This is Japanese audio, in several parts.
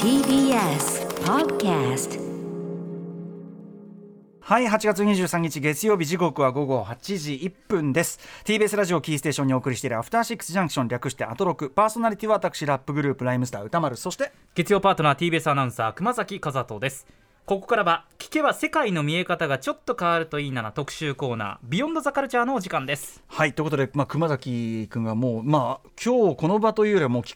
TBS Podcast はい8月23日月曜日時刻は午後8時1分です。TBS ラジオキーステーションにお送りしているアフターシックスジャンクション略してアトロク。パーソナリティは私ラップグループライムスター歌丸。そして月曜パートナー TBS アナウンサー熊崎和人ですここからは聞けば世界の見え方がちょっと変わるといいなな特集コーナービヨンドザカルチャーのお時間です。はいということで、まあ、熊崎君がもう、まあ、今日この場というよりはもう企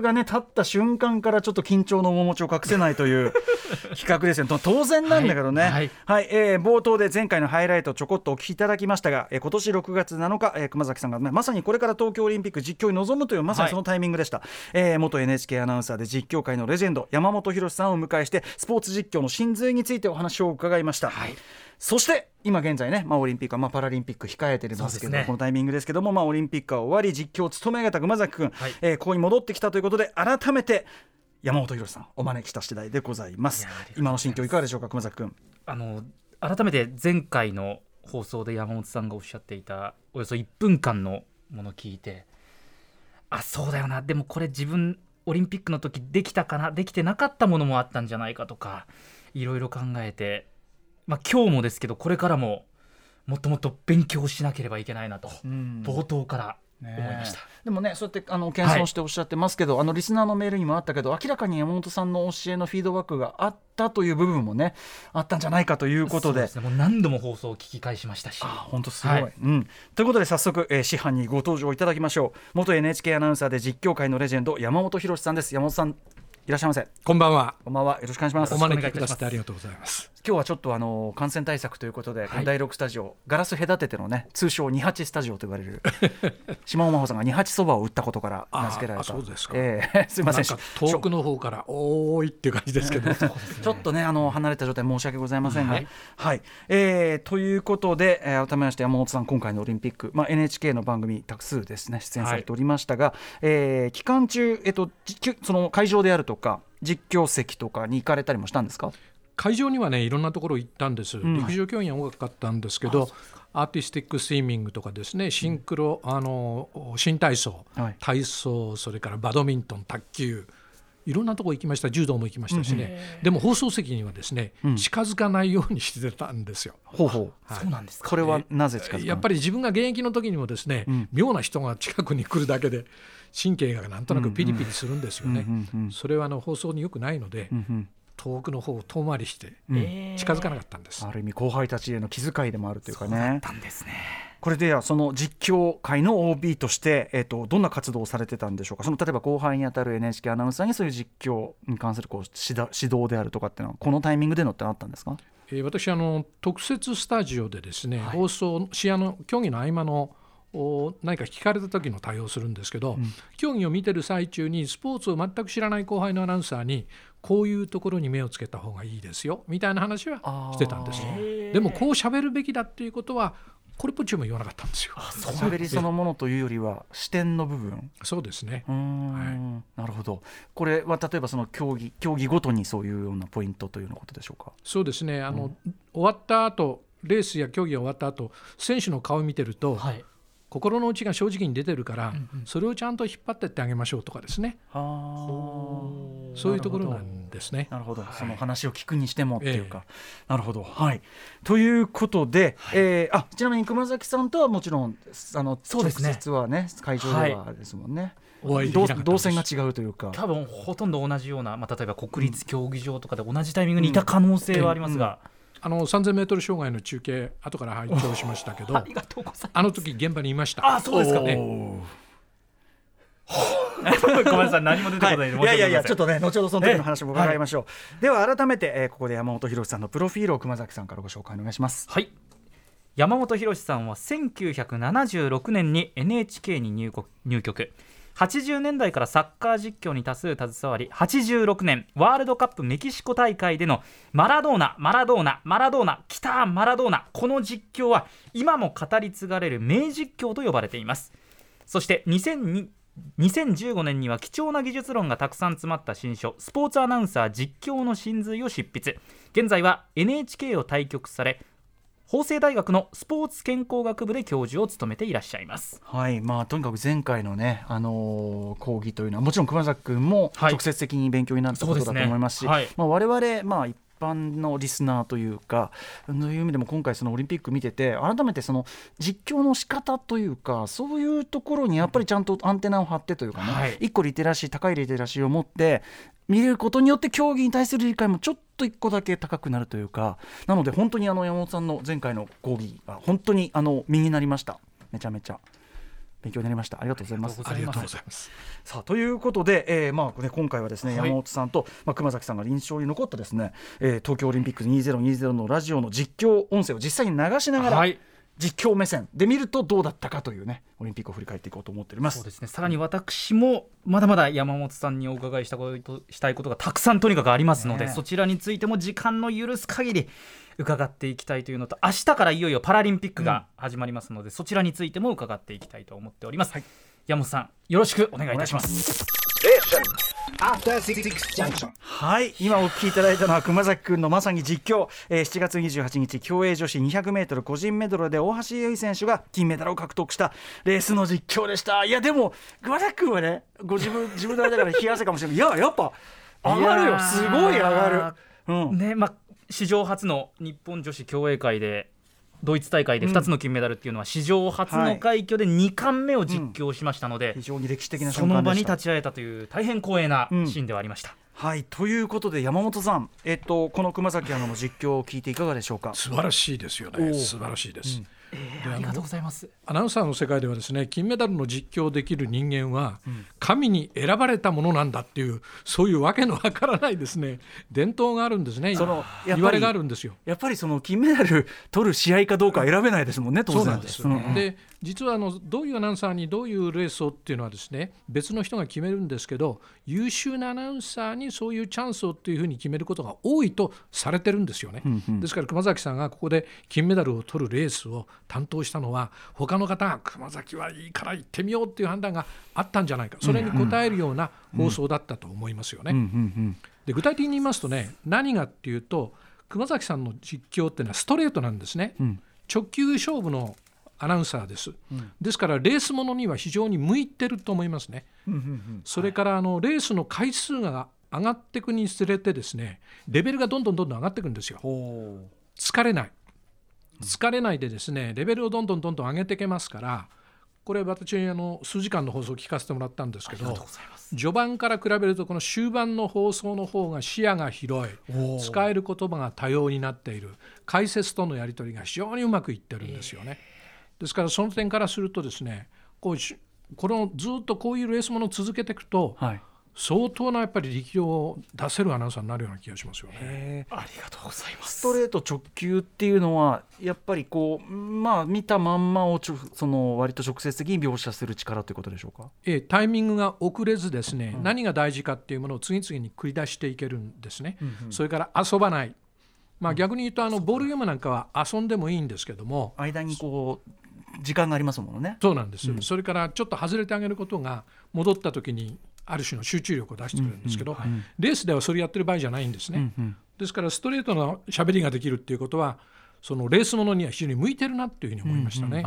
画がね立った瞬間からちょっと緊張の面持ちを隠せないという 企画ですよ。と当然なんだけどね、はい。はい。えー冒頭で前回のハイライトちょこっとお聞きいただきましたが、えー今年6月7日、えー熊崎さんが、ね、まさにこれから東京オリンピック実況に臨むというまさにそのタイミングでした、えー元 NHK アナウンサーで実況界のレジェンド山本博さんをお迎えしてスポーツ実況の真髄についてお話を伺いました、はい。そして今現在ね、まあ、オリンピックは、まあ、パラリンピック控えてるんですけどね。このタイミングですけども、まあ、オリンピックは終わり実況を務め上げた熊崎君、はい。えーここに戻ってきたということで改めて山本博さんお招きした次第でございます。今の心境いかがでしょうか熊崎君。あの改めて前回の放送で山本さんがおっしゃっていたおよそ1分間のものを聞いてあそうだよな。でもこれ自分オリンピックの時できたかなできてなかったものもあったんじゃないかとかいろいろ考えて、まあ、今日もですけどこれからももっともっと勉強しなければいけないなと、冒頭から思いました。でもねそうやってあの謙遜しておっしゃってますけど、あのリスナーのメールにもあったけど明らかに山本さんの教えのフィードバックがあったという部分もねあったんじゃないかということで。そうすね、もう何度も放送を聞き返しましたし。あ本当すごい、はいうん。ということで早速、えー、師範にご登場いただきましょう。元 NHK アナウンサーで実況界のレジェンド山本博さんです。山本さんいらっしゃいませ。こんばんは。こんばんは。よろしくお願いします。お今招きくださってありがとうございます。日はちょっとあの感染対策ということで、この第6スタジオガラス隔ててのね通称28スタジオと言われる 島尾真帆さんが28そばを打ったことから名付けられた。そうですか。えー すいません。遠くの方からおーいっていう感じですけど。ちょっとねあの離れた状態申し訳ございませんが、ははい。いえーということで、えー改めまして山本さん今回のオリンピック、まあ、NHK の番組多数ですね出演されておりましたが、えー期間中、えっと、その会場であるとか実況席とかに行かれたりもしたんですか？会場にはねいろんなところ行ったんです。陸上競技が多かったんですけど、アーティスティックスイミングとかですね、シンクロ、あの新体操、はい。体操、それからバドミントン、卓球。いろんなとこ行きました。柔道も行きましたしね、でも放送席にはですね、近づかないようにしてたんですよ。ほうほう。そうなんですか。これはなぜ近づかやっぱり自分が現役の時にもですね、妙な人が近くに来るだけで神経がなんとなくピリピリするんですよね。それはあの放送に良くないので、遠くの方を遠回りして近づかなかったんです。ある意味後輩たちへの気遣いでもあるというかね。だったんですね。これではその実況界の OB として、えっとどんな活動をされてたんでしょうか？その例えば後輩にあたる NHK アナウンサーにそういう実況に関するこう指導指導であるとかっていうのはこのタイミングでのってあったんですか？えー私あの特設スタジオでですね、放送試合の競技の合間のお何か聞かれた時の対応をするんですけど、競技を見てる最中にスポーツを全く知らない後輩のアナウンサーにこういうところに目をつけた方がいいですよみたいな話はしてたんですでもこう喋るべきだっていうことはこれっぽっちも言わなかったんですよ。喋りそのものというよりは視点の部分。そうですね。うーん。なるほど。これは例えばその競技競技ごとにそういうようなポイントというようなことでしょうか？そうですね。あの、終わった後レースや競技が終わった後選手の顔を見てると、はい心の内が正直に出てるから、それをちゃんと引っ張ってってあげましょうとかですね。あ。そういうところなんですね。なるほど、その話を聞くにしてもっていうか、なるほど。はい。ということで、えーあちなみに熊崎さんとはもちろんあのそうですね。直接はね会場ではですもんね、お会い動線が違うというか。多分ほとんど同じような、まあ、例えば国立競技場とかで同じタイミングにいた可能性はありますが、あの 3000m 障害の中継後から拝聴しましたけどありがとうございあの時現場にいました。あそうですか。ね ごめんなさい何も出てこないはい、いやいやいやちょっととね後ほどその時の話も伺いましょう、では改めて、えーここで山本博さんのプロフィールを熊崎さんからご紹介お願いします。はい。山本博さんは1976年に NHK に入国入局80年代からサッカー実況に多数携わり86年ワールドカップメキシコ大会でのマラドーナマラドーナマラドーナ来たマラドーナこの実況は今も語り継がれる名実況と呼ばれています。そして2002 2015年には貴重な技術論がたくさん詰まった新書「スポーツアナウンサー実況の真髄」を執筆。現在は NHK を退局され法政大学のスポーツ健康学部で教授を務めていらっしゃいます。はい。まあ、とにかく前回のね、あのー講義というのはもちろん熊崎君もはい。直接的に勉強になったことだと思いますし、そうですねはい。まあ、我々、まあ、一般のリスナーというかそういう意味でも今回そのオリンピック見てて改めてその実況の仕方というかそういうところにやっぱりちゃんとアンテナを張ってというかね、はい。一個リテラシー高いリテラシーを持って見れることによって競技に対する理解もちょっと一個だけ高くなるというかなので本当にあの山本さんの前回の講義が本当にあの身になりました。めちゃめちゃ勉強になりました。ありがとうございます。ありがとうございます。さあということで、えーまあね、今回はですね、はい。山本さんと、まあ、熊崎さんが印象に残ったですね、えー東京オリンピック2020のラジオの実況音声を実際に流しながら、はい実況目線で見るとどうだったかというねオリンピックを振り返っていこうと思っております。そう。ですね。さらに私もまだまだ山本さんにお伺いしたことしたいことがたくさんとにかくありますので、ねえ。そちらについても時間の許す限り伺っていきたいというのと明日からいよいよパラリンピックが始まりますので、そちらについても伺っていきたいと思っております、山本さんよろしくお願いいたします。After Six Junction. はい。今お聞きいただいたのは熊崎君のまさに実況、えー7月28日競泳女子 200m 個人メドレーで大橋悠依選手が金メダルを獲得したレースの実況でした。いやでも熊崎君はねご自分自分のあれだから冷や汗かもしれない。いややっぱ上がるよ。すごい上がる、うん、ねまあ、史上初の日本女子競泳界でドイツ大会で2つの金メダルっていうのは史上初の快挙で2冠目を実況しましたので、非常に歴史的なその場に瞬間でした。立ち会えたという大変光栄なシーンではありました。はい。ということで山本さん、えっと、この熊崎アナの実況を聞いていかがでしょうか？素晴らしいですよね。素晴らしいです。えーありがとうございます。アナウンサーの世界ではですね金メダルの実況できる人間は神に選ばれたものなんだっていうそういうわけのわからないですね。伝統があるんですね。その言われがあるんですよ。やっぱりその金メダル取る試合かどうかは選べないですもんね当然。そうなんです、うんで実はあのどういうアナウンサーにどういうレースをっていうのはですね別の人が決めるんですけど優秀なアナウンサーにそういうチャンスをっていうふうに決めることが多いとされてるんですよね、ですから熊崎さんがここで金メダルを取るレースを担当したのは他の方が熊崎はいいから行ってみようっていう判断があったんじゃないか。それに応えるような放送だったと思いますよね。うんうんで具体的に言いますとね何がっていうと熊崎さんの実況っていうのはストレートなんですね、ん。直球勝負のアナウンサーです、ですからレースものには非常に向いてると思いますね、うんうんうんそれからあのレースの回数が上がっていくにつれてですねレベルがどんどんどんどん上がっていくんですよ。ほ疲れない疲れないでですねレベルをどんどんどんどん上げていけますからこれ私あの数時間の放送を聞かせてもらったんですけど序盤から比べるとこの終盤の放送の方が視野が広い使える言葉が多様になっている解説とのやり取りが非常にうまくいってるんですよね。ですからその点からするとですねこうしこのずっとこういうレースものを続けていくとうはい相当なやっぱり力量を出せるアナウンサーになるような気がしますよね。えー。ありがとうございます。ストレート直球っていうのはやっぱりこうまあ見たまんまをちょその割と直接的に描写する力ということでしょうか？えータイミングが遅れずですね、何が大事かっていうものを次々に繰り出していけるんですね、それから遊ばない、まあ、逆に言うとあのボールゲームなんかは遊んでもいいんですけども。間にこう時間がありますもんね。そうなんです、それからちょっと外れてあげることが戻った時にある種の集中力を出してくるんですけど、レースではそれやってる場合じゃないんですね、ですからストレートな喋りができるっていうことはそのレースものには非常に向いてるなっていうふうに思いましたね。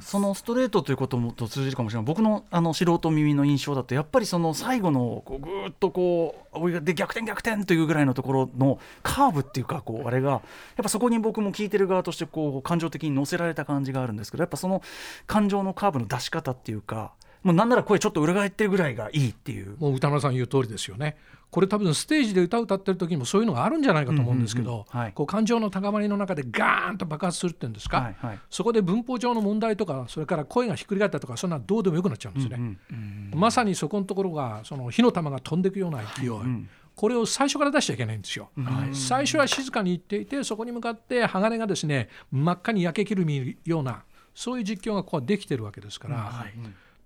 そのストレートということもと通じるかもしれない僕のあの素人耳の印象だとやっぱりその最後のこうぐーっとこうで逆転逆転というぐらいのところのカーブっていうかこうあれがやっぱそこに僕も聞いてる側としてこう感情的に乗せられた感じがあるんですけどやっぱその感情のカーブの出し方っていうかもうなんなら声ちょっと裏返ってるぐらいがいいっていう。もう歌丸さん言う通りですよね。これ多分ステージで歌を歌ってる時にもそういうのがあるんじゃないかと思うんですけど、うんうんうんはいこう感情の高まりの中でガーンと爆発するっていうんですか、はいはいそこで文法上の問題とかそれから声がひっくり返ったとかそんなどうでもよくなっちゃうんですね。まさにそこのところがその火の玉が飛んでいくような勢い、これを最初から出しちゃいけないんですよ。最初は静かに言っていてそこに向かって鋼がですね真っ赤に焼け切るようなそういう実況がここはできてるわけですから。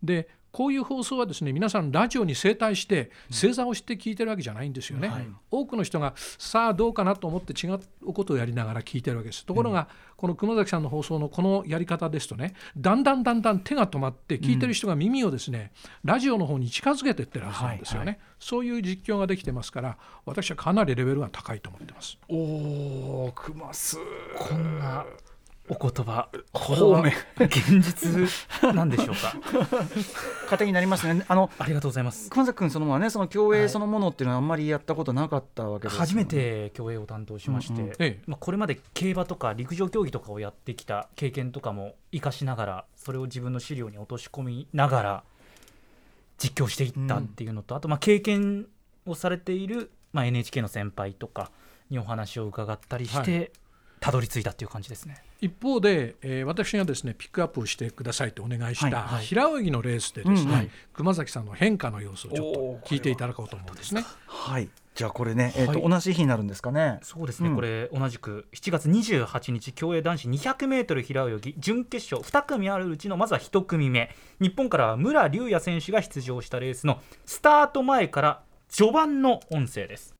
でこういう放送はですね皆さんラジオに正対して正座をして聞いてるわけじゃないんですよね、多くの人がさあどうかなと思って違うことをやりながら聞いてるわけです。ところが、この熊崎さんの放送のこのやり方ですとねだんだんだんだん手が止まって聞いてる人が耳をですね、ラジオの方に近づけていってるはずなんですよね、そういう実況ができてますから私はかなりレベルが高いと思ってます。おお熊須こんなお言葉方面現実なんでしょうか？糧になりますね。あのありがとうございます。熊崎君そのままねその競泳そのものっていうのはあんまりやったことなかったわけですよね。初めて競泳を担当しまして、うん。うんええ。まあ、これまで競馬とか陸上競技とかをやってきた経験とかも生かしながらそれを自分の資料に落とし込みながら実況していったっていうのと、あとまあ経験をされている、まあ、NHK の先輩とかにお話を伺ったりして、たどり着いたっていう感じですね。一方で、えー私がですねピックアップをしてくださいとお願いした、平泳ぎのレースでですね、熊崎さんの変化の様子をちょっと聞いていただこうと思うんですね。はい。じゃあこれね、えーとはい同じ日になるんですかね？そうですね、うん。これ同じく7月28日競泳男子 200m 平泳ぎ準決勝2組あるうちのまずは1組目。日本からは武良竜也選手が出場したレースのスタート前から序盤の音声です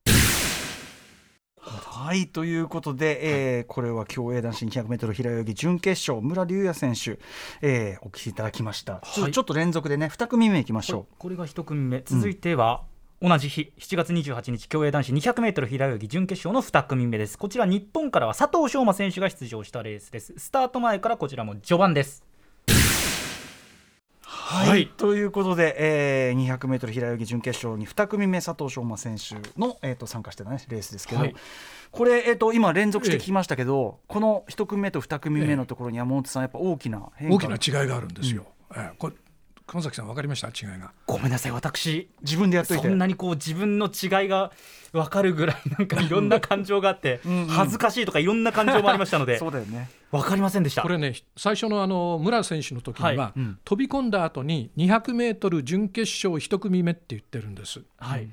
はいということで、えーこれは競泳男子 200m 平泳ぎ準決勝村龍也選手、えーお聞きいただきました、ちょはい。ちょっと連続でね2組目いきましょこれが1組目。続いては、同じ日7月28日競泳男子 200m 平泳ぎ準決勝の2組目です。こちら日本からは佐藤翔馬選手が出場したレースです。スタート前からこちらも序盤ですうはい、ということで、えー、200m 平泳ぎ準決勝に2組目佐藤翔馬選手の、えー、と参加してた、ね、レースですけど、はい。これ、えー、と今連続して聞きましたけど、この1組目と2組目のところに山本さんやっぱ大きな変化。大きな違いがあるんですよ。えーこれ熊崎さん分かりました？違いが。ごめんなさい。私自分でやっといて。そんなにこう自分の違いが分かるぐらいなんか いろんな感情があってんうん。恥ずかしいとかいろんな感情もありましたので。そうだよね。分かりませんでした。これね最初のあの村選手の時には、はい。うん。飛び込んだ後に 200m 準決勝1組目って言ってるんです。はい、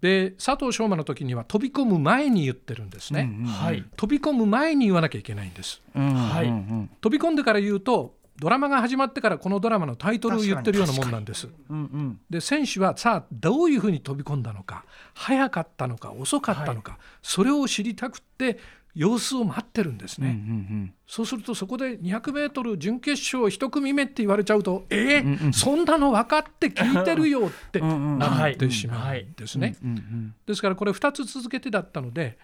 で佐藤翔馬の時には飛び込む前に言ってるんですね。うんうんはい。飛び込む前に言わなきゃいけないんです。うんはいうんうん。飛び込んでから言うとドラマが始まってからこのドラマのタイトルを言ってるようなもんなんです。うんうんで選手はさあどういうふうに飛び込んだのか早かったのか遅かったのか、それを知りたくって様子を待ってるんですうんうね。ん。そうするとそこで 200m 準決勝1組目って言われちゃうとえー？うんうんそんなの分かって聞いてるよって うんうんなってしまはい。うんですね。うんうんですからこれ2つ続けてだったので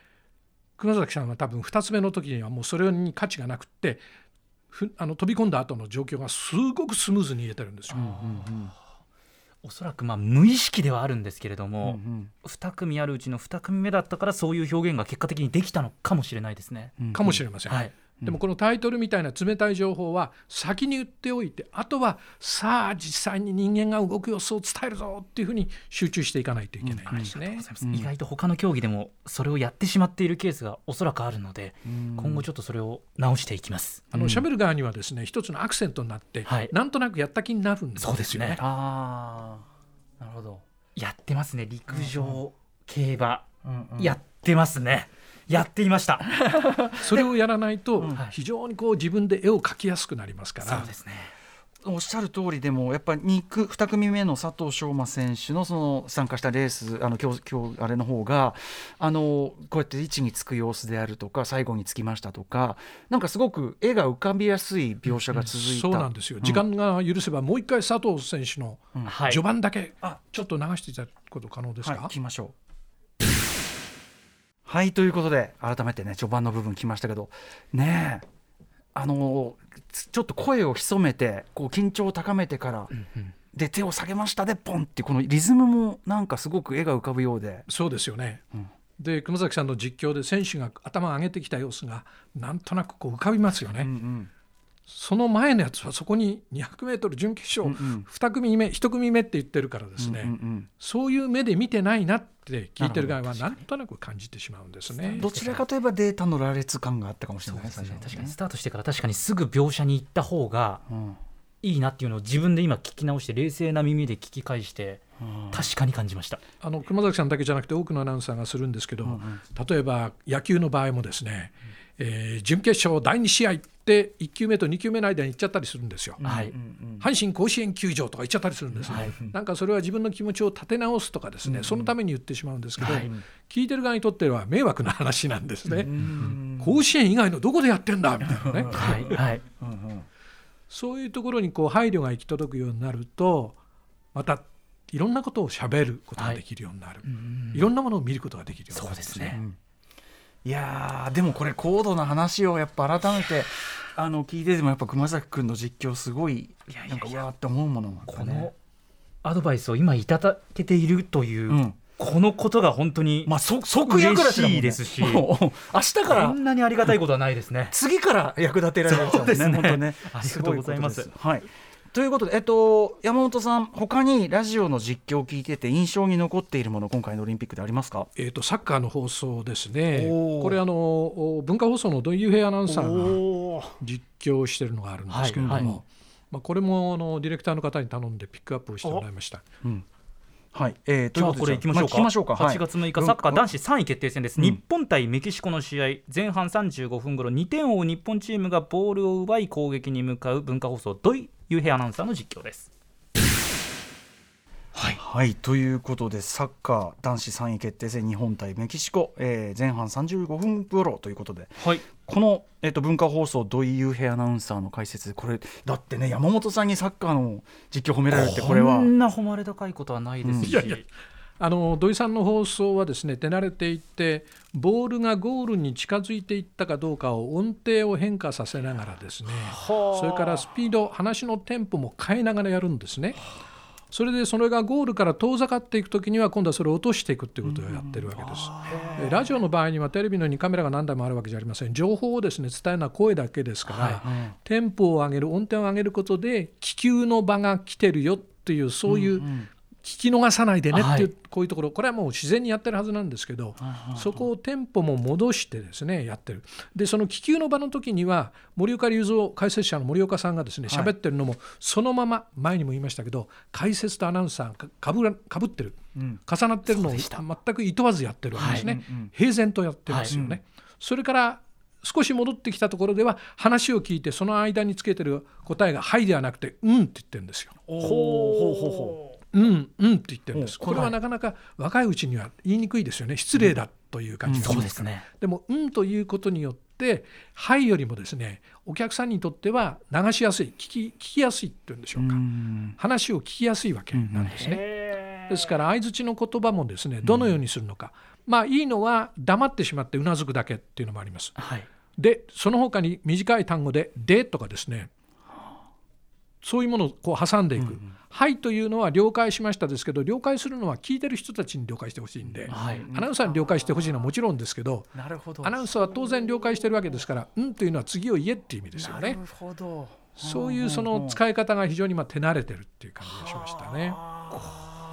熊崎さんは多分2つ目の時にはもうそれに価値がなくってふあの飛び込んだ後の状況がすごくスムーズに言えてるんですよ。おそらくまあ無意識ではあるんですけれどうんも、うん2組あるうちの2組目だったからそういう表現が結果的にできたのかもしれないですね。うんかもしれません。はいでもこのタイトルみたいな冷たい情報は先に言っておいてあとはさあ実際に人間が動く様子を伝えるぞっていうふうに集中していかないといけないんですね。ございます意外と他の競技でもそれをやってしまっているケースがおそらくあるので、今後ちょっとそれを直していきます。あの喋る側にはですね一つのアクセントになって、はい。なんとなくやった気になるんですよそうですね。ああなるほど。やってますね。陸上、競馬、うんうん。やってますねやっていました。それをやらないとん。非常にこう自分で絵を描きやすくなりますから。そうですね。おっしゃる通りでもやっぱり 2, 区2組目の佐藤翔馬選手のその参加したレースあの今日今日あれの方があのこうやって位置につく様子であるとか最後につきましたとかなんかすごく絵が浮かびやすい描写が続いた、そうなんですよ。時間が許せばもう一回佐藤選手のはい。序盤だけあちょっと流していただくこと可能ですか、はい、聞きましょう。はいということで改めてね序盤の部分来ましたけどねえあのつちょっと声を潜めてこう緊張を高めてから、で手を下げましたでポンってこのリズムもなんかすごく絵が浮かぶようで。そうですよね。んで熊崎さんの実況で選手が頭を上げてきた様子がなんとなくこう浮かびますよね。うんうんその前のやつはそこに 200m 準決勝、うんうん。2組目1組目って言ってるからですね、うんうんそういう目で見てないなって聞いてる側はなんとなく感じてしまうんですね。どちらかといえばデータの羅列感があったかもしれないですね最初は。確かにスタートしてから確かにすぐ描写に行った方がうん。いいなっていうのを自分で今聞き直して冷静な耳で聞き返してうん。確かに感じました。あの熊崎さんだけじゃなくて多くのアナウンサーがするんですけど、うんうん例えば野球の場合もですね、えー準決勝第2試合って1球目と2球目の間に行っちゃったりするんですよ。はい。阪神甲子園球場とか言っちゃったりするんですね、なんかそれは自分の気持ちを立て直すとかですね、そのために言ってしまうんですけど、聞いてる側にとっては迷惑な話なんですね、甲子園以外のどこでやってんだみたいなね、はい。はい。そういうところにこう配慮が行き届くようになると、またいろんなことをしゃべることができるようになる、い。ろんなものを見ることができるようになるんですね。いやーでもこれ高度な話をやっぱ改めてあの聞いててもやっぱ熊崎君の実況すごいなんかうわーって思うものがあったね。このアドバイスを今いただけているという、うん。このことが本当にまあそ即役しいですしもう明日かこらんなにありがたいことはないですね。次から役立てられるねそうですね。本当ね。ありがとうございます。はいということで、えっと、山本さん、他にラジオの実況を聞いてて印象に残っているもの、今回のオリンピックでありますか？えー、とサッカーの放送ですね。これあのお文化放送の土井雄平アナウンサーが実況してるのがあるんですけれども、はいはい。まあ、これもあのディレクターの方に頼んでピックアップをしてもらいました。はい、えー、とじゃあこれいきましょうか。まあ聞きましょうか。はい。8月6日サッカー男子3位決定戦です。うん。日本対メキシコの試合、前半35分頃2点を追う日本チームがボールを奪い攻撃に向かう文化放送土井雄平アナウンサーの実況です。はい、ということでサッカー男子3位決定戦日本対メキシコ、えー前半35分頃ということではい。この、えっと文化放送土井雄平アナウンサーの解説これだってね山本さんにサッカーの実況褒められるってこれは。こんな誉れ高いことはないですし、いやいやあの土井さんの放送はですね手慣れていってボールがゴールに近づいていったかどうかを音程を変化させながらですねそれからスピード話のテンポも変えながらやるんですね。それでそれがゴールから遠ざかっていくときには今度はそれを落としていくっていうことをやってるわけです。えラジオの場合にはテレビのようにカメラが何台もあるわけじゃありません。情報をですね伝えるのは声だけですから、テンポを上げる音程を上げることで気球の場が来てるよっていうそういう聞き逃さないでねっていう、はい。こういうところ。これはもう自然にやってるはずなんですけど、そこをテンポも戻してですねやってる。でその気球の場の時には森岡隆三解説者の森岡さんがですね喋ってるのもそのまま前にも言いましたけど解説とアナウンサーがかぶらかぶってる、重なってるのを全くいとわずやってるわけですね、平然とやってますよね、それから少し戻ってきたところでは話を聞いてその間につけてる答えが「はい」ではなくて「うん」って言ってるんですよ。ほうほうほうほうんうんって言ってるんです。おこれはなかなか若いうちには言いにくいですよね。失礼だという感じがしそうまですすね。でもうんということによってはいよりもですねお客さんにとっては流しやすい聞き聞きやすいっていうんでしょうか。話を聞きやすいわけなんですね。ですから相づちの言葉もですねどのようにするのか。まあいいのは黙ってしまってうなずくだけっていうのもあります。はい。でその他に短い単語で「で」とかですねそういうものをこう挟んでいく「はい」というのは了解しましたですけど了解するのは聞いてる人たちに了解してほしいんで、はい。アナウンサーに了解してほしいのはもちろんですけどうなるほど。アナウンサーは当然了解してるわけですから「うん」というのは次を言えっていう意味ですよね。なる。ほど。そういうその使い方が非常にまあ手慣れてるっていう感じがしましたね。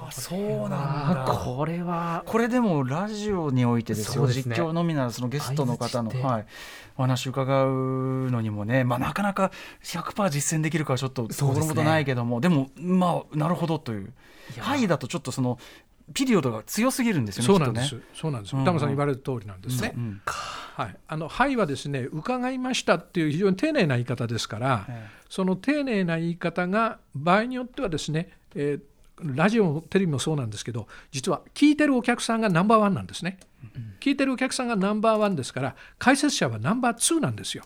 あそうなんだ。これは。これでもラジオにおいてですよ。ね。実況のみならそのゲストの方の、はい、お話伺うのにもね、まあ、なかなか100%実践できるかはちょっと心もとないけどもでもまあなるほどという。はいだとちょっとそのピリオドが強すぎるんですよねそうなんです、きっそうなんですうさん言われる通りなんです。ね。とねうん。はい、あの「はい」はですね「伺いました」っていう非常に丁寧な言い方ですから、え。その丁寧な言い方が場合によってはですね、えーラジオもテレビもそうなんですけど実は聞いてるお客さんがナンバーワンなんですね。聞いてるお客さんがナンバーワンですから解説者はナンバーツーなんですよ。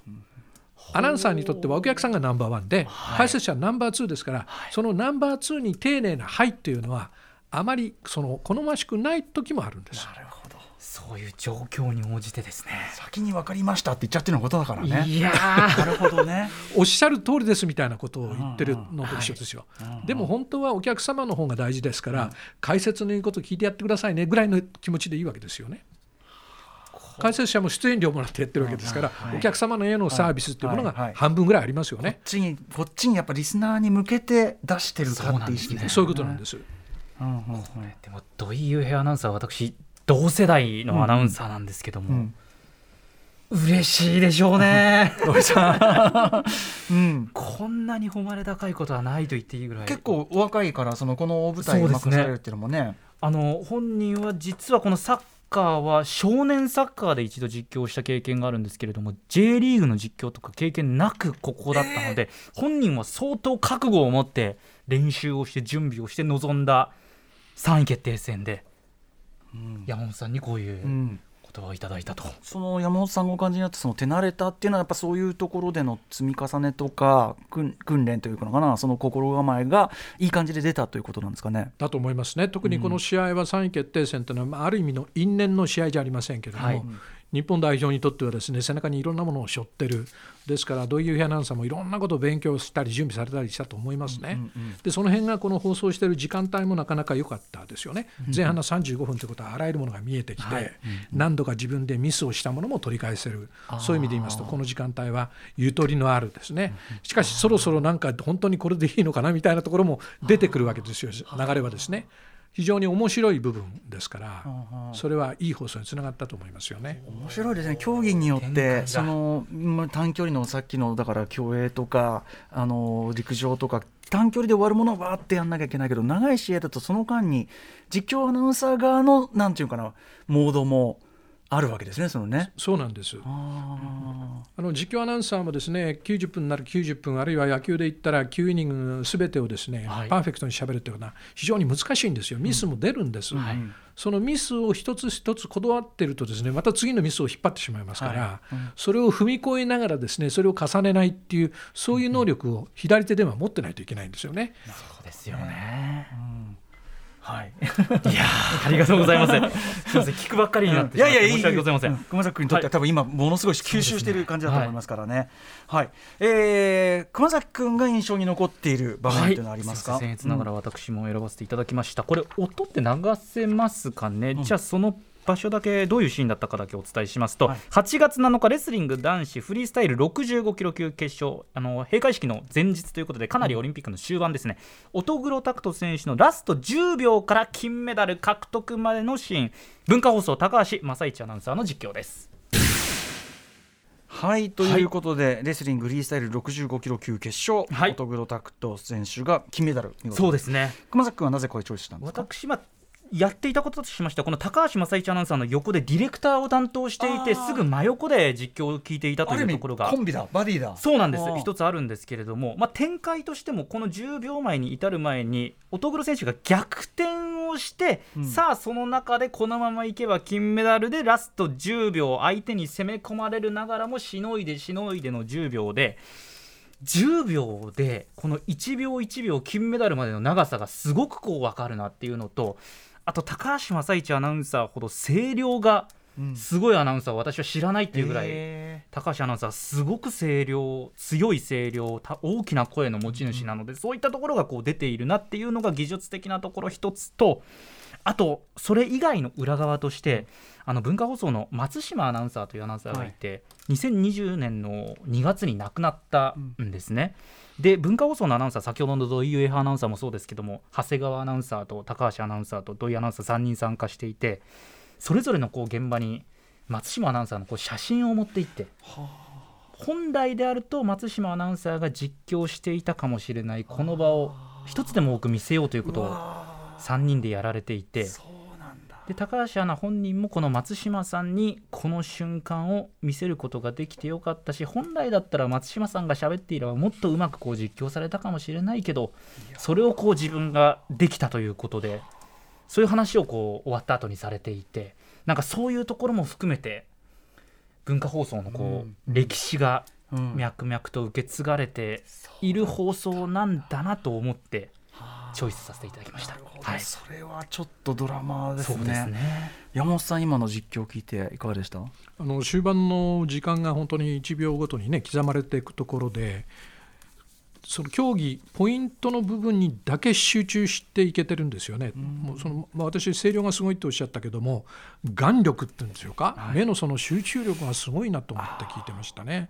アナウンサーにとってはお客さんがナンバーワンで、解説者はナンバーツーですから、そのナンバーツーに丁寧な「はい」っていうのはあまりその好ましくない時もあるんです。なるほどそういう状況に応じてですね。先に分かりましたって言っちゃってるのことだからね。いやなるほどね。おっしゃる通りですみたいなことを言ってるのと一緒ですよ。でも本当はお客様の方が大事ですから、解説の言うこと聞いてやってくださいねぐらいの気持ちでいいわけですよね。解説者も出演料もらってやってるわけですから、お客様のへのサービスっていうものはいはいが半分ぐらいありますよね。こっちにこっちにやっぱリスナーに向けて出してるかって意識そういうことなんです。うんうんうん。でも土井雄平アナウンサーは私同世代のアナウンサーなんですけども、ん。嬉しいでしょうね。うん。こんなに誉れ高いことはないと言っていいぐらい。結構お若いからそのこの大舞台そうですね任されるっていうのもね。あの本人は実はこのサッカーは少年サッカーで一度実況した経験があるんですけれども J リーグの実況とか経験なくここだったので、本人は相当覚悟を持って練習をして準備をして臨んだ3位決定戦で、山本さんにこういううん。言葉をいただいたと。その山本さんがお感じになってその手慣れたっていうのはやっぱそういうところでの積み重ねとか訓訓練というのかなその心構えがいい感じで出たということなんですかね。だと思いますね、特にこの試合は3位決定戦というのは、まあある意味の因縁の試合じゃありませんけれども、はい日本代表にとってはですね背中にいろんなものを背負ってる、ですから、土井優平アナウンサーもいろんなことを勉強したり、準備されたりしたと思いますね、でその辺がこの放送している時間帯もなかなか良かったですよね、前半の35分ということは、あらゆるものが見えてきて、何度か自分でミスをしたものも取り返せる、そういう意味で言いますと、この時間帯はゆとりのあるですね、しかし、そろそろなんか本当にこれでいいのかなみたいなところも出てくるわけですよ、流れはですね。非常に面白い部分ですから、それはいい放送につながったと思いますよね。面白いですね。競技によってそのまあ短距離のさっきのだから競泳とかあの陸上とか短距離で終わるものはわーってやんなきゃいけないけど長い試合だとその間に実況アナウンサー側のなんていうかなモードもあるわけですねそのね。そうなんです。ああの実況アナウンサーもですね90分なら90分あるいは野球で言ったら9イニングすべてをですね、はい。パーフェクトにしゃべるというのは非常に難しいんですよ。ミスも出るんです、そのミスを一つ一つこだわってるとですねまた次のミスを引っ張ってしまいますから、それを踏み越えながらですねそれを重ねないっていうそういう能力を左手では持ってないといけないんですよね。そうですよね。はい、いやー。ありがとうございます。すみません。聞くばっかりになってしまって申し訳ございません。熊崎君にとっては多分今ものすごい吸収している感じだと思いますからね。はい、えー熊崎君が印象に残っている場面というのはありますか？はい、僭越ながら私も選ばせていただきました、これ音って流せますかね、じゃあその場所だけどういうシーンだったかだけお伝えしますと、はい。8月7日レスリング男子フリースタイル65キロ級決勝あの閉会式の前日ということでかなりオリンピックの終盤ですね、乙黒拓斗選手のラスト10秒から金メダル獲得までのシーン。文化放送高橋正一アナウンサーの実況です。はいということで、レスリングフリースタイル65キロ級決勝、はい。乙黒拓斗選手が金メダルそうですね。熊崎君はなぜこれチョイスしたんですか？私、まあ、やっていたこととしましてはこの高橋正一アナウンサーの横でディレクターを担当していてすぐ真横で実況を聞いていたというところが。コンビだバディだ。そうなんです。一つあるんですけれども、まあ、展開としてもこの10秒前に至る前に乙黒選手が逆転をして、うん。さあその中でこのままいけば金メダルでラスト10秒相手に攻め込まれるながらもしのいでしのいでの10秒で10秒でこの1秒1秒金メダルまでの長さがすごくこう分かるなっていうのとあと高橋正一アナウンサーほど声量がうんすごいアナウンサーは私は知らないっていうぐらい。へ高橋アナウンサーすごく声量強い声量た大きな声の持ち主なので、そういったところがこう出ているなっていうのが技術的なところ一つとあとそれ以外の裏側としてあの文化放送の松島アナウンサーというアナウンサーがいて、2020年の2月に亡くなったんですね。で文化放送のアナウンサー先ほどの土井上アナウンサーもそうですけども長谷川アナウンサーと高橋アナウンサーと土井アナウンサー3人参加していてそれぞれのこう現場に松島アナウンサーのこう写真を持って行って本来であると松島アナウンサーが実況していたかもしれないこの場を一つでも多く見せようということを3人でやられていてで高橋アナ本人もこの松島さんにこの瞬間を見せることができてよかったし本来だったら松島さんが喋っていればもっとうまくこう実況されたかもしれないけどそれをこう自分ができたということでそういう話をこう終わった後にされていてなんかそういうところも含めて文化放送のこう、歴史がうん。脈々と受け継がれている放送なんだなと思ってチョイスさせていただきました。はい、それはちょっとドラマですね。すね。山本さん今の実況を聞いていかがでした？あの終盤の時間が本当に1秒ごとにね刻まれていくところでその競技ポイントの部分にだけ集中していけてるんですよね。もうそのまあ、私声量がすごいとおっしゃったけども眼力っていうんでしょうか、目のその集中力がすごいなと思って聞いてましたね。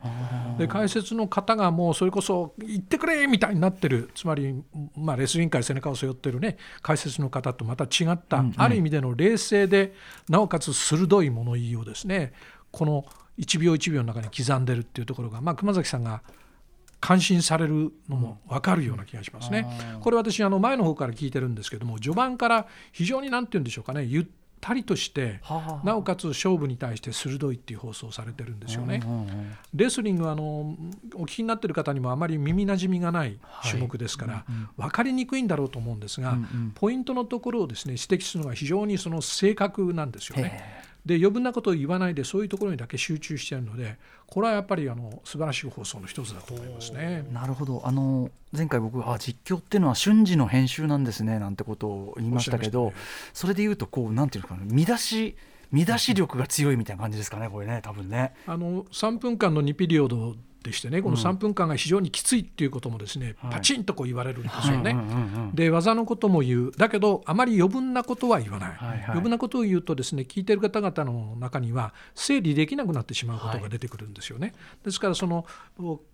で解説の方がもうそれこそ言ってくれみたいになってる。つまり、まあ、レスリング界背中を背負ってるね解説の方とまた違った、ある意味での冷静でなおかつ鋭い物言いをですねこの1秒1秒の中に刻んでるっていうところが、まあ、熊崎さんが感心されるのも分かるような気がしますね。これ私あの前の方から聞いてるんですけども序盤から非常に何て言うんでしょうかねゆったりとしてはあ。なおかつ勝負に対して鋭いっていう放送をされてるんですよね。レスリングはあのお聞きになってる方にもあまり耳なじみがない種目ですから、分かりにくいんだろうと思うんですが、ポイントのところをですね指摘するのが非常にその正確なんですよね。で余分なことを言わないでそういうところにだけ集中してるのでこれはやっぱりあの素晴らしい放送の一つだと思いますね。なるほどあの前回僕あ実況っていうのは瞬時の編集なんですねなんてことを言いましたけどねそれで言うとこうなんていうのかな見出し見出し力が強いみたいな感じですかねこれね多分ね。あの3分間の2ピリオドでしてねこの3分間が非常にきついっていうこともですね、はい。パチンとこう言われるんですよね。うんうんうんうん。で技のことも言う。だけどあまり余分なことは言わない、はいはい。余分なことを言うとですね聞いてる方々の中には整理できなくなってしまうことが出てくるんですよね、ですからその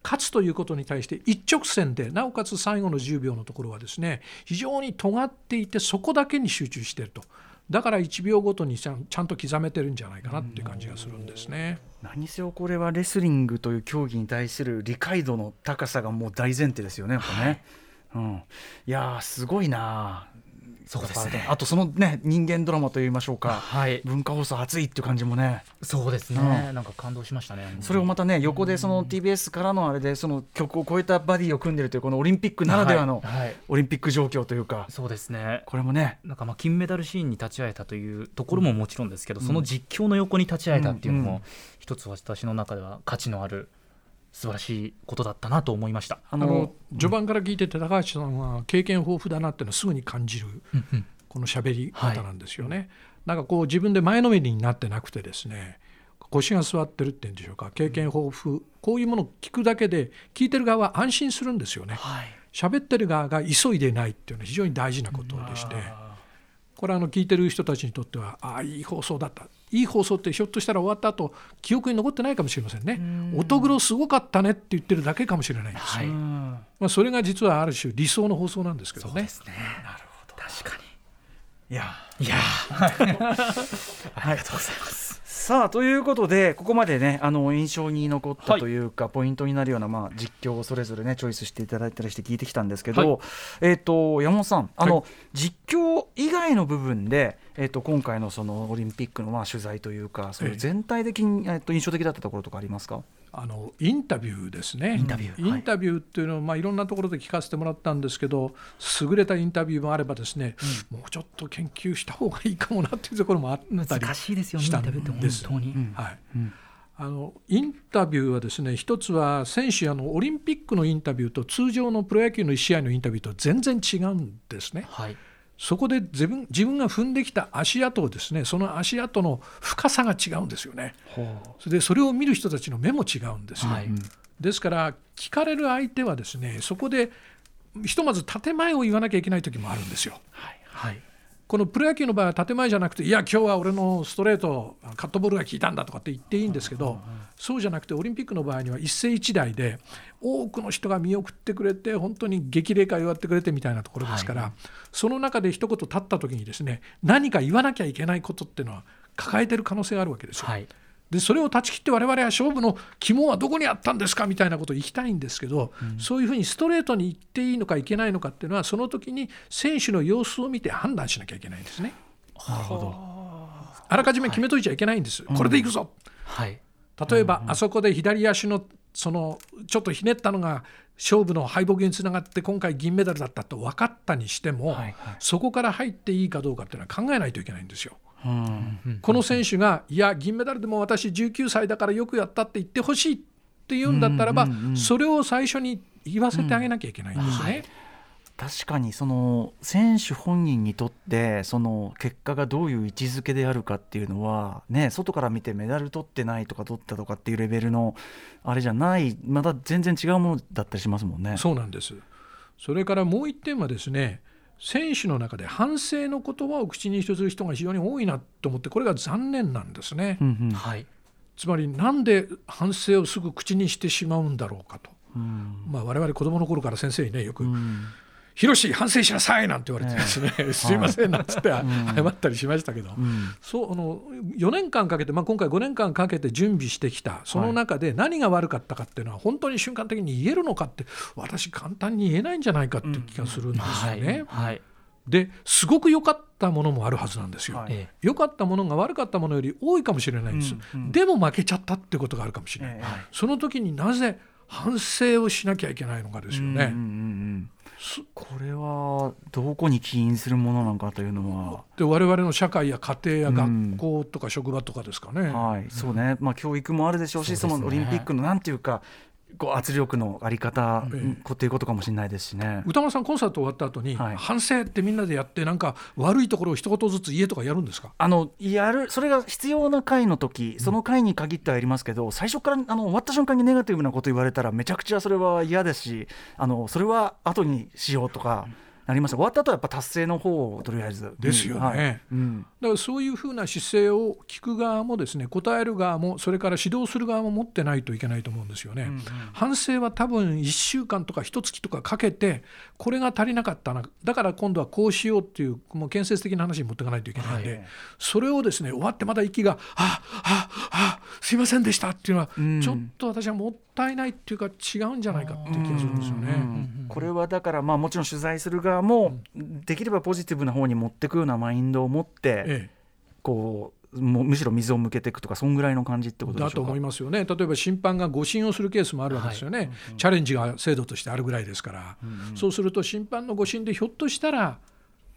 勝つということに対して一直線でなおかつ最後の10秒のところはですね非常に尖っていてそこだけに集中しているとだから1秒ごとにちゃんと刻めてるんじゃないかなっていう感じがするんですね。何せよこれはレスリングという競技に対する理解度の高さがもう大前提ですよねやっぱね。うん、いやーすごいなそうですね。あとそのね人間ドラマといいましょうか、はい。文化放送熱いっていう感じもね。そうですね、なんか感動しましたね。それをまたね横でその TBS からのあれでその曲を超えたバディを組んでるというこのオリンピックならではのオリンピック状況というか。そうですね。これもね。なんかまあ金メダルシーンに立ち会えたというところももちろんですけど、その実況の横に立ち会えたっていうのも、うんうん。一つ私の中では価値のある素晴らしいことだったなと思いました。ああの序盤から聞いてて高橋さんは経験豊富だなっていうのはすぐに感じるこの喋り方なんですよね。なんかこう自分で前のめりになってなくてですね腰が座ってるっていうんでしょうか。経験豊富こういうものを聞くだけで聞いてる側は安心するんですよね。はい。喋ってる側が急いでないっていうのは非常に大事なことでして。これはあの聞いてる人たちにとってはああいい放送だったいい放送ってひょっとしたら終わった後記憶に残ってないかもしれませんね。乙黒すごかったねって言ってるだけかもしれないんです。よ、はい。うんまあ、それが実はある種理想の放送なんですけどね。ね。なるほど。確かいや。にいや。ー ありがとうございます。さあということでここまでねあの印象に残ったはい。というか、ポイントになるような、まあ、実況をそれぞれねチョイスしていただいたりして聞いてきたんですけど、えっ、と山本さんあの、実況以外の部分で、えっと今回のそのオリンピックのまあ取材というかそういうええ。全体的に、えっと印象的だったところとかありますか？あのインタビューですね。インタビューインタビューっていうのは、まあ、いろんなところで聞かせてもらったんですけど優れたインタビューもあればですね、もうちょっと研究した方がいいかもなっていうところもあったり難しいですよねしたんインタビューってですあのインタビューはですね一つは選手あのオリンピックのインタビューと通常のプロ野球の1試合のインタビューと全然違うんですね。はいそこで自分自分が踏んできた足跡をですねその足跡の深さが違うんですよね。それでそれを見る人たちの目も違うんですよ。はいですから聞かれる相手はですねそこでひとまず建前を言わなきゃいけない時もあるんですよ。はいこのプロ野球の場合は建前じゃなくていや今日は俺のストレートカットボールが効いたんだとかって言っていいんですけどそうじゃなくてオリンピックの場合には一世一代で多くの人が見送ってくれて本当に激励会をやってくれてみたいなところですから、その中で一言立った時にですね何か言わなきゃいけないことっていうのは抱えてる可能性があるわけですよ。はいでそれを断ち切って我々は勝負の肝はどこにあったんですかみたいなことを言いたいんですけど、そういうふうにストレートに言っていいのかいけないのかっていうのはその時に選手の様子を見て判断しなきゃいけないんですね。なるほど。あらかじめ決めといちゃいけないんです、これでいくぞ、はい。例えば、あそこで左足のそのちょっとひねったのが勝負の敗北につながって今回銀メダルだったと分かったにしても、はいはい。そこから入っていいかどうかっていうのは考えないといけないんですよ。うんこの選手が、いや、銀メダルでも私、19歳だからよくやったって言ってほしいって言うんだったらば、それを最初に言わせてあげなきゃいけないんですね。確かにその選手本人にとってその結果がどういう位置づけであるかっていうのはね外から見てメダル取ってないとか取ったとかっていうレベルのあれじゃないまた全然違うものだったりしますもんね。そうなんです。それからもう一点はですね、選手の中で反省の言葉を口にする人が非常に多いなと思って、これが残念なんですね。うんうんはいつまり、なんで反省をすぐ口にしてしまうんだろうかと。うんまあ、我々子供の頃から先生にね、よく、うんヒロシ、反省しなさいなんて言われてですね、すいませんなんつって謝ったりしましたけど、うん。そうあの4年間かけて、まあ、今回5年間かけて準備してきた、その中で何が悪かったかっていうのは、本当に瞬間的に言えるのかって、私、簡単に言えないんじゃないかっていう気がするんですよはい。ね。はい。ですごく良かったものもあるはずなんですよ。はい。え良かったものが悪かったものより多いかもしれないんです、うんうん。でも負けちゃったってことがあるかもしれない、ええ。その時になぜ反省をしなきゃいけないのかですよね。うんうんうんうんこれはどこに起因するものなのかというのは。で我々の社会や家庭やうん学校とか職場とかですかね。はい、そうね、まあ、教育もあるでしょうし、そねのオリンピックのなんていうか、こう圧力のあり方、ええ。うんこっていうことかもしれないですしね。歌丸さんコンサート終わった後に、はい。反省ってみんなでやってなんか悪いところを一言ずつ家とかやるんですか？あのやるそれが必要な回の時その回に限ってはやりますけど、最初からあの終わった瞬間にネガティブなこと言われたらめちゃくちゃそれは嫌ですしあのそれは後にしようとかなりました。終わった後はやっぱ達成の方をとりあえず。ですよね。はい。うん。だからそういうふうな姿勢を聞く側もですね答える側もそれから指導する側も持ってないといけないと思うんですよね。反省は多分1週間とか1月とかかけてこれが足りなかったなだから今度はこうしようっていうもう建設的な話に持っていかないといけないんで、はい。それをですね終わってまだ息が「あああすいませんでした」っていうのは、うん。ちょっと私はもったいないっていうか違うんじゃないかっていう気がするんですよね。うんこれはだからまあもちろん取材する側もできればポジティブな方に持っていくようなマインドを持ってええ。こうもうむしろ水を向けていくとかそんぐらいの感じってことでしょうか？だと思いますよね、例えば審判が誤審をするケースもあるわけですよね、チャレンジが制度としてあるぐらいですから、そうすると審判の誤審でひょっとしたら、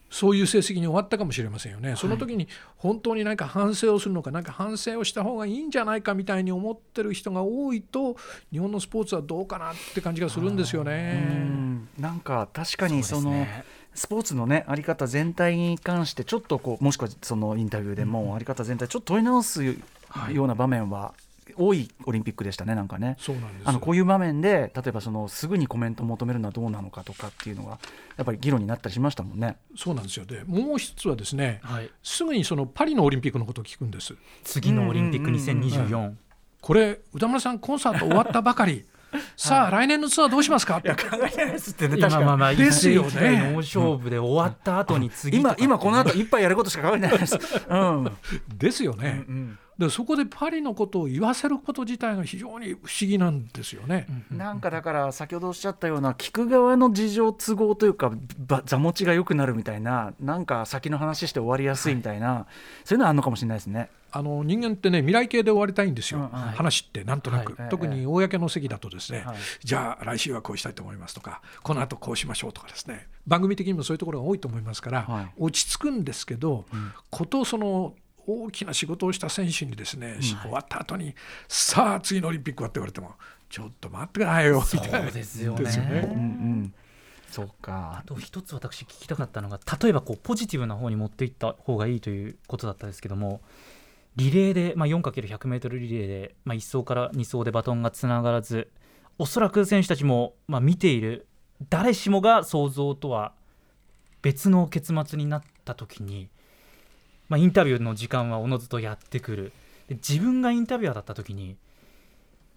そういう成績に終わったかもしれませんよね、その時に本当に何か反省をするのか、何か反省をした方がいいんじゃないかみたいに思ってる人が多いと、日本のスポーツはどうかなって感じがするんですようね。ん。なんか確かにそのね。スポーツのねあり方全体に関してちょっとこうもしくはそのインタビューでもあり方全体ちょっと問い直すような場面は多いオリンピックでしたねなんかね。そうなんですあのこういう場面で例えばそのすぐにコメントを求めるのはどうなのかとかっていうのがやっぱり議論になったりしましたもんね。そうなんですよ。でもう一つはですね、はい、すぐにそのパリのオリンピックのことを聞くんです。次のオリンピックうん。うんうんうん。2024、これ歌丸さんコンサート終わったばかり。さあ、来年のツアーどうしますか？って。考えないですってね今まあまあですよね。大勝負で終わった後に次とか。今今この後一杯やることしか考えてないです。うん。ですよね、うんでそこでパリのことを言わせること自体が非常に不思議なんですよね。なんかだから先ほどおっしゃったような聞く側の事情都合というかば座持ちが良くなるみたいななんか先の話して終わりやすいみたいな、そういうのはあるのかもしれないですね。あの人間ってね未来形で終わりたいんですよ、うんはい。話ってなんとなく、はい。特に公の席だとですね、はい。じゃあ来週はこうしたいと思いますとかこの後こうしましょうとかですね。番組的にもそういうところが多いと思いますから、はい。落ち着くんですけど、ことその大きな仕事をした選手にですね、終わった後にさあ次のオリンピックはって言われてもちょっと待ってくださいよみたいなそうですよね。ねうんうん、そうか。あ。と一つ私聞きたかったのが例えばこうポジティブな方に持っていった方がいいということだったんですけどもリレーで、まあ、4×100m リレーで、まあ、1走から2走でバトンがつながらずおそらく選手たちも、まあ、見ている誰しもが想像とは別の結末になった時に、まあ、インタビューの時間はおのずとやってくる。で自分がインタビュアーだった時に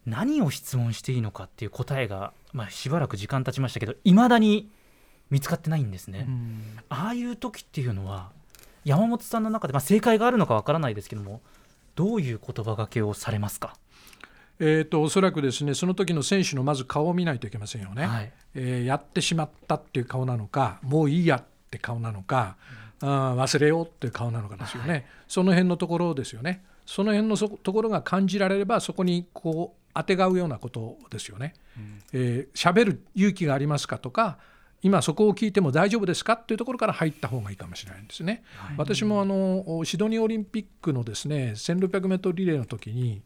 何を質問していいのかっていう答えが、まあ、しばらく時間経ちましたけどいまだに見つかってないんですね。うん。ああいう時っていうのは山本さんの中で、まあ、正解があるのかわからないですけどもどういう言葉がけをされますか、えー、とおそらくですねその時の選手のまず顔を見ないといけませんよね、はい。えーやってしまったっていう顔なのかもういいやって顔なのか、あー忘れようっていう顔なのかですよね、その辺のところですよねその辺のそところが感じられればそこにこうあてがうようなことですよね。えー喋る勇気がありますかとか今そこを聞いても大丈夫ですかっていうところから入った方がいいかもしれないんですね。私もあのシドニーオリンピックのですね 1600m リレーの時に、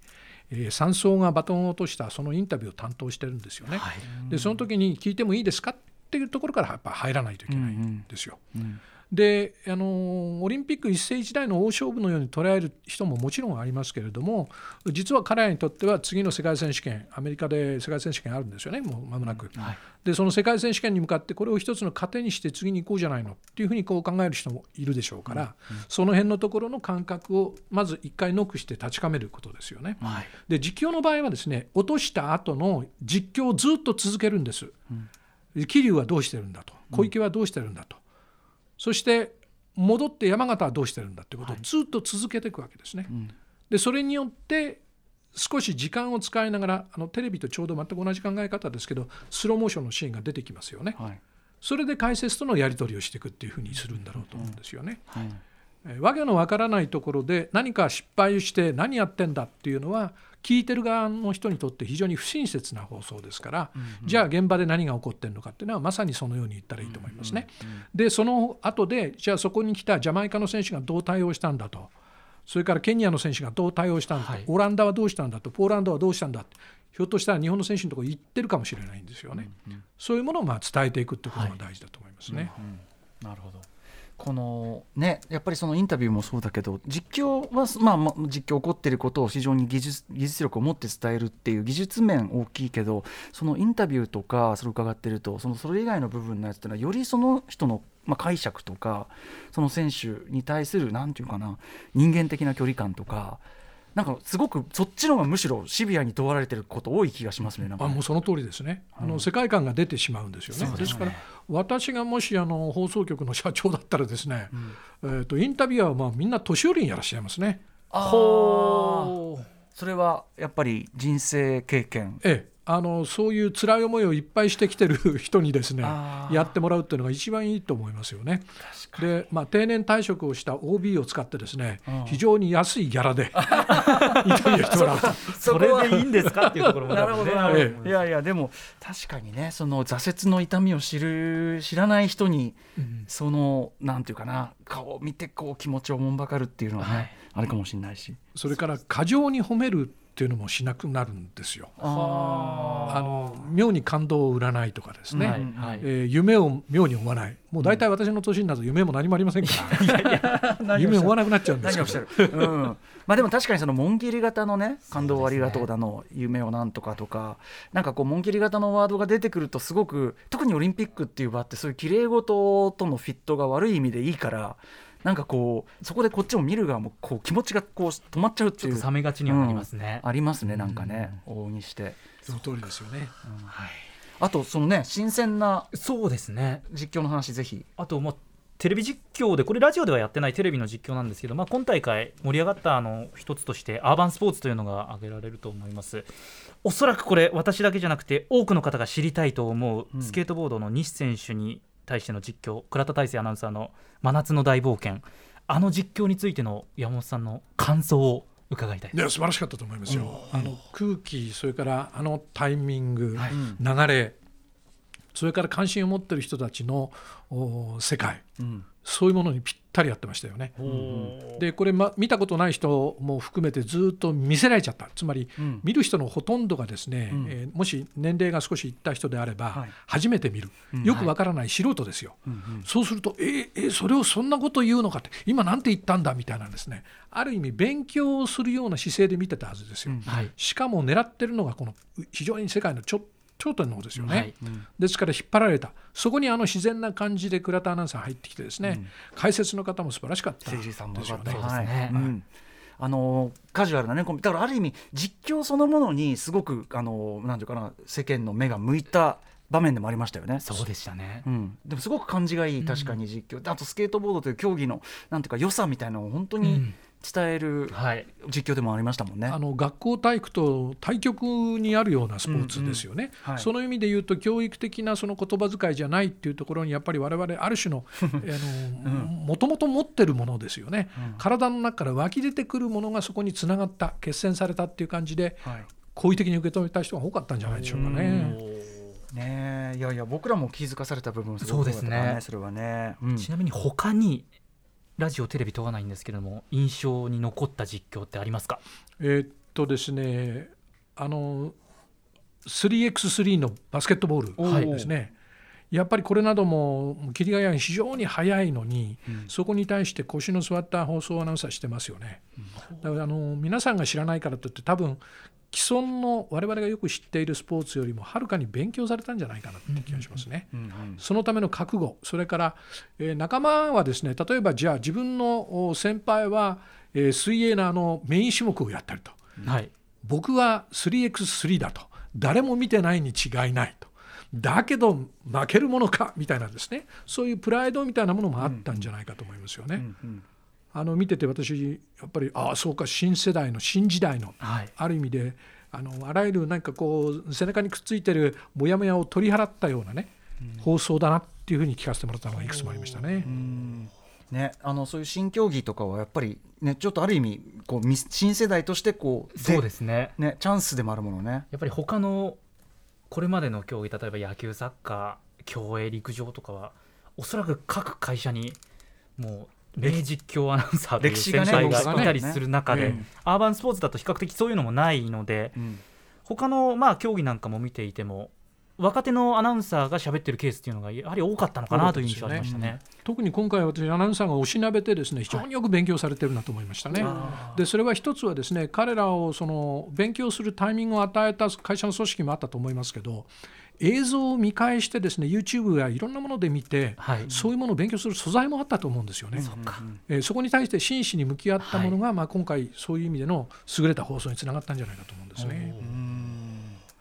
えー、3走がバトンを落としたそのインタビューを担当してるんですよね。はいでその時に聞いてもいいですかっていうところからやっぱ入らないといけないんですよ。うんであのオリンピック一世一代の大勝負のように捉える人ももちろんありますけれども実は彼らにとっては次の世界選手権アメリカで世界選手権あるんですよねもう間もなく。はいでその世界選手権に向かってこれを一つの糧にして次に行こうじゃないのっていうふうにこう考える人もいるでしょうから、その辺のところの感覚をまず一回ノックして確かめることですよね。はいで実況の場合はですね落とした後の実況をずっと続けるんです。桐生はどうしてるんだと小池はどうしてるんだと、そして戻って山形はどうしてるんだってことをずっと続けていくわけですね。でそれによって少し時間を使いながらあのテレビとちょうど全く同じ考え方ですけどスローモーションのシーンが出てきますよね。はいそれで解説とのやり取りをしていくっていうふうにするんだろうと思うんですよね。はいえーわけのわからないところで何か失敗して何やってんだっていうのは聞いてる側の人にとって非常に不親切な放送ですから、じゃあ現場で何が起こってるのかっていうのはまさにそのように言ったらいいと思いますね。でその後でじゃあそこに来たジャマイカの選手がどう対応したんだと。それからケニアの選手がどう対応したんだと、はい。オランダはどうしたんだと。ポーランドはどうしたんだって。ひょっとしたら日本の選手のところに行ってるかもしれないんですよね。そういうものをまあ伝えていくってことが大事だと思いますね。なるほどこのねやっぱりそのインタビューもそうだけど実況は、まあ、ま実況起こっていることを非常に技術技術力を持って伝えるっていう技術面大きいけどそのインタビューとかそれを伺ってるとそのそれ以外の部分のやつっていうのはよりその人の、まあ、解釈とかその選手に対する何て言うかな人間的な距離感とかなんかすごくそっちの方がむしろシビアに問われてること多い気がしますねなんかね。あもうその通りですね、あの世界観が出てしまうんですよね。ね。ですから私がもしあの放送局の社長だったらですね、えー、とインタビュアーはまあみんな年寄りにやらっしゃいますね。あー。それはやっぱり人生経験。ええあのそういう辛い思いをいっぱいしてきてる人にですねやってもらうっていうのが一番いいと思いますよね。で、まあ、定年退職をした OB を使ってですね非常に安いギャラでインタビューしてもらうと。それでいいんですかっていうところもなるほどなえるほど。いやいやでも確かにねその挫折の痛みを知る知らない人に、そのなんていうかな顔を見てこう気持ちをおもんばかるっていうのはね、はい。あるかもしれないし。それから過剰に褒めるっていうのもしなくなるんですよ。ああの妙に感動を売らないとかですね、はいはい。えー夢を妙に追わない。もう大体私の年になると夢も何もありませんから、夢を追わなくなっちゃうんです何けどうん、まあでも確かにその紋切り型のね感動をありがとうだの、夢をなんとかとかなんかこう紋切り型のワードが出てくるとすごく特にオリンピックっていう場ってそういう綺麗事とのフィットが悪い意味でいいからなんかこうそこでこっちも見る側もこう気持ちがこう止まっちゃうっていう。ちょっと冷めがちにはなりますね。ありますねなんかね。往々にして。その通りですよね。あとそのね新鮮なそうですね。実況の話ぜひ。あと、まあ、テレビ実況でこれラジオではやってないテレビの実況なんですけど、まあ、今大会盛り上がったあの一つとしてアーバンスポーツというのが挙げられると思います。おそらくこれ私だけじゃなくて多くの方が知りたいと思うスケートボードの西選手に対しての実況倉田大成アナウンサーの「真夏の大冒険」あの実況についての山本さんの感想を伺いたい。いや素晴らしかったと思いますよ。あの空気それからあのタイミング、はい。流れそれから関心を持ってる人たちのお世界、んそういうものにぴったりやってましたよね。でこれ、ま、見たことない人も含めてずっと見せられちゃった。つまり、ん。見る人のほとんどがですね、ん。えーもし年齢が少しいった人であれば、はい。初めて見る、よくわからない素人ですよ、そうするとえーえーそれをそんなこと言うのかって今なんて言ったんだみたいなですね。ある意味勉強をするような姿勢で見てたはずですよ、はい。しかも狙ってるのがこの非常に世界のちょ頂点の方ですよね、はい。ですから引っ張られた。そこにあの自然な感じで倉田アナウンサー入ってきてですね、解説の方も素晴らしかったですよね。あのカジュアルなねこうだからある意味実況そのものにすごくあのなんていうかな世間の目が向いた場面でもありましたよね。そうでしたね。うん、でもすごく感じがいい確かに実況、であとスケートボードという競技のなんていうか良さみたいなのを本当にうん伝えるはい。実況でもありましたもんね。あの学校体育と対極にあるようなスポーツですよね、うんはい。その意味で言うと教育的なその言葉遣いじゃないっていうところにやっぱり我々ある種の もともと持ってるものですよね、体の中から湧き出てくるものがそこにつながった決戦されたっていう感じではい。好意的に受け止めた人が多かったんじゃないでしょうかね。ねえいやいや僕らも気づかされた部分すごくそうですね。それはね。うん。ちなみに他にラジオテレビ問わないんですけれども印象に残った実況ってありますか？えーっとですねあの 3x3 のバスケットボールですね、やっぱりこれなども霧ヶ谷非常に速いのに、そこに対して腰の座った放送アナウンサーしてますよね。だからあの皆さんが知らないからといって多分既存の我々がよく知っているスポーツよりもはるかに勉強されたんじゃないかなって気がしますね。うんうんそのための覚悟、それから、えー仲間はですね例えばじゃあ自分のお先輩は、えー水泳のあのメイン種目をやったりと、はい。僕は 3x3 だと。誰も見てないに違いないと。だけど負けるものかみたいなですね。そういうプライドみたいなものもあったんじゃないかと思いますよね。うんあの見てて私やっぱりああそうか新世代の新時代のはいある意味であのあらゆるなんかこう背中にくっついてるモヤモヤを取り払ったようなね、放送だなっっていうふうに聞かせてもらったのがいくつもありましたね。ね、あのそういう新競技とかはやっぱりねちょっとある意味こうみ新世代としてこうそうですねねチャンスでもあるものね。やっぱり他のこれまでの競技例えば野球サッカー競泳陸上とかはおそらく各会社にもう名実況アナウンサーという歴史がね先輩がいたりする中で、うんアーバンスポーツだと比較的そういうのもないのでうん他のまあ競技なんかも見ていても若手のアナウンサーが喋ってるケースっていうのがやはり多かったのかなという印象ありましたね。特に今回私アナウンサーがおしなべてですね非常によく勉強されてるなと思いましたね。でそれは一つはですね彼らをその勉強するタイミングを与えた会社の組織もあったと思いますけど映像を見返してですね YouTube やいろんなもので見て、はい。そういうものを勉強する素材もあったと思うんですよね。えーそこに対して真摯に向き合ったものが、まあ、今回そういう意味での優れた放送につながったんじゃないかと思うんですね。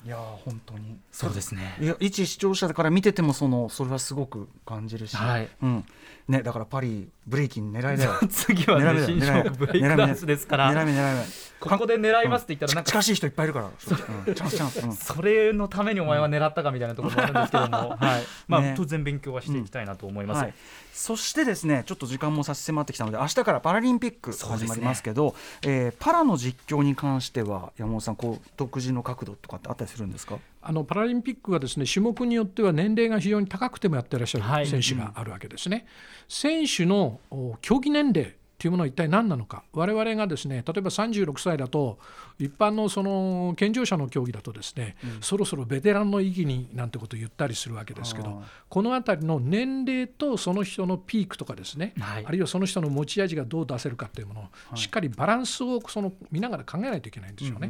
いやー本当に。そうですね。いや一視聴者から見ててもそのそれはすごく感じるし、はい。うん。ね、だからパリブレイキン狙いだよ。次はね狙い目新だよ種目。ブレイクダンスですから。狙い目狙い目。ここで狙いますって言ったらなんか近しい人いっぱいいるから、うん。チャンスチャンス、うん。それのためにお前は狙ったかみたいなところもあるんですけども、はい。まあね。当然勉強はしていきたいなと思います。はい、そしてですねちょっと時間も差し迫ってきたので明日からパラリンピック始まりますけどえーパラの実況に関しては山本さんこう独自の角度とかってあったりするんですか？あのパラリンピックはですね種目によっては年齢が非常に高くてもやってらっしゃはい。る選手があるわけですね。選手のお競技年齢というものは一体何なのか。我々がですね例えば36歳だと一般のその健常者の競技だとですね、そろそろベテランの域になんてことを言ったりするわけですけどこの辺りの年齢とその人のピークとかですね、はい。あるいはその人の持ち味がどう出せるかというものをしっかりバランスをその見ながら考えないといけないんですよね。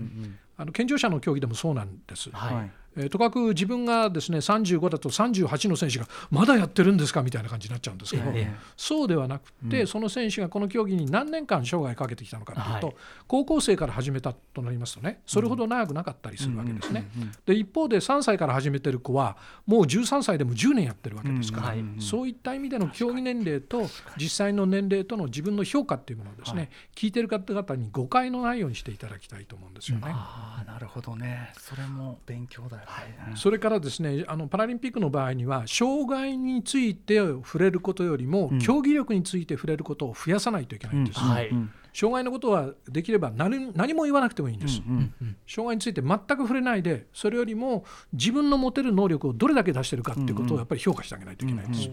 あの健常者の競技でもそうなんです。はいはいえーとかく自分がですね35だと38の選手がまだやってるんですかみたいな感じになっちゃうんですけど、ええそうではなくて、その選手がこの競技に何年間生涯かけてきたのかというと、はい。高校生から始めたとなりますとねそれほど長くなかったりするわけですね。で一方で3歳から始めてる子はもう13歳でも10年やってるわけですから、はい。そういった意味での競技年齢と実際の年齢との自分の評価っていうものをですね、聞いてる方々に誤解のないようにしていただきたいと思うんですよね。ああなるほどね。それも勉強だよね、それからですねあのパラリンピックの場合には障害について触れることよりも、競技力について触れることを増やさないといけないんです、はい。障害のことはできれば何何も言わなくてもいいんです、障害について全く触れないでそれよりも自分の持てる能力をどれだけ出してるかっていうことをやっぱり評価してあげないといけないんです、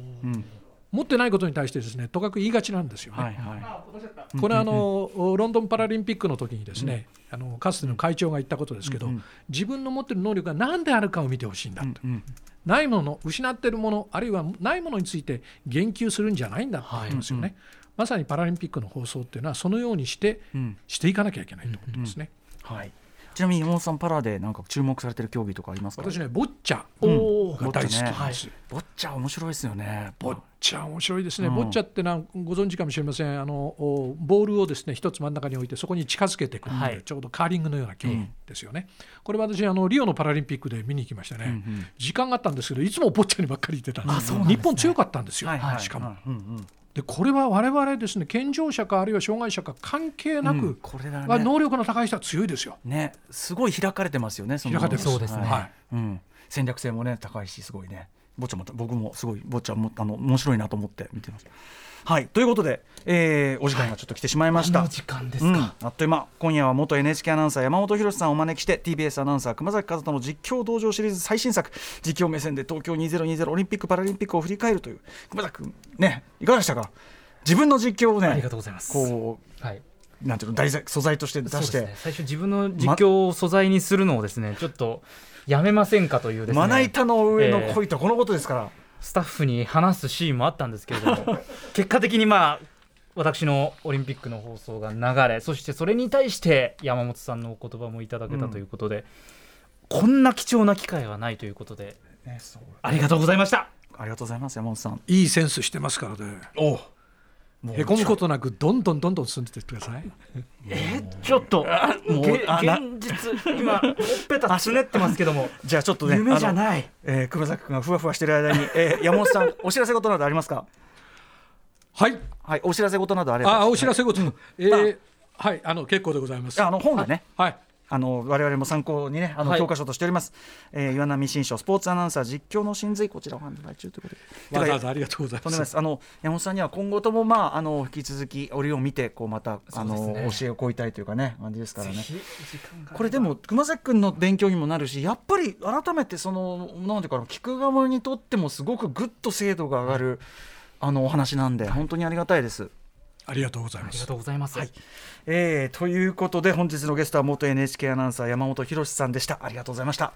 持ってないことに対してですねとかく言いがちなんですよね、はいはい。これはあのロンドンパラリンピックの時にですね、あのかつての会長が言ったことですけど、自分の持ってる能力が何であるかを見てほしいんだと、ないもの失ってるものあるいはないものについて言及するんじゃないんだって言ってますよね、まさにパラリンピックの放送っていうのはそのようにして、ん。していかなきゃいけないということですね、はい。ちなみに山本さんパラでなんか注目されてる競技とかありますか？私ねボッチャ。おーが大好きボッチャねなんです、ボッチャ面白いですよね。ボッチャ面白いですね、うん。ボッチャってのはご存知かもしれません。あのおボールをですね一つ真ん中に置いてそこに近づけていくっていう、はい。ちょうどカーリングのような競技ですよね、これ私あのリオのパラリンピックで見に行きましたね、時間があったんですけどいつもボッチャにばっかり行ってたんです日本強かったんですよ、はいはい。しかも、うんうんでこれは我々ですね健常者かあるいは障害者か関係なく、うんこれだね。は能力の高い人は強いですよ。ねすごい開かれてますよねその。開かれてます。そうですね。はい。うん、戦略性もね高いしすごいね。ボッチャも僕もすごいボッチャもあの面白いなと思って見てます。はい。ということで、えーお時間がちょっと来てしまいました、時間ですうん、か。あっという間。今夜は元 NHK アナウンサー山本博さんをお招きして TBS アナウンサー熊崎和人の実況道場シリーズ最新作実況目線で東京2020オリンピック・パラリンピックを振り返るという。熊崎君ねいかがでしたか？自分の実況をねありがとうございます。こはい。うなんていうの題材素材として出して、ね。最初自分の実況を素材にするのをですね、ちょっとやめませんかというですね。まな板の上の恋とはこのことですから、スタッフに話すシーンもあったんですけれども。結果的にまあ私のオリンピックの放送が流れそしてそれに対して山本さんのお言葉もいただけたということで、こんな貴重な機会はないということでねありがとうございました。ありがとうございます山本さん。いいセンスしてますからね。おへこむことなくどんどんどんどん進んでてください。ちょっと。もう現実今ほっぺたつねってますけども。じゃあちょっとね夢じゃい、ないえー、熊崎君がふわふわしてる間に、えー、山本さん お知らせ事などありますか？はい。はいお知らせ事などあれば。あお知らせ事、えーはいあの結構でございます。ああの本でね。はいあの我々も参考にねあの、はい。教科書としております、えー、岩波新書スポーツアナウンサー実況の真髄こちらを販売中ということで。わざわざありがとうございまですす。あの山本さんには今後ともまああの引き続き折を見てこうまたあの、教えを請いたいというかね感じですからね。これでも熊崎君の勉強にもなるしやっぱり改めてそのなんていうかな聞く側にとってもすごくぐっと精度が上がる、あのお話なんで本当にありがたいです。ありがとうございありがますとうございます、はい。えーということで本日のゲストは元 NHK アナウンサー山本博さんでした。ありがとうございました。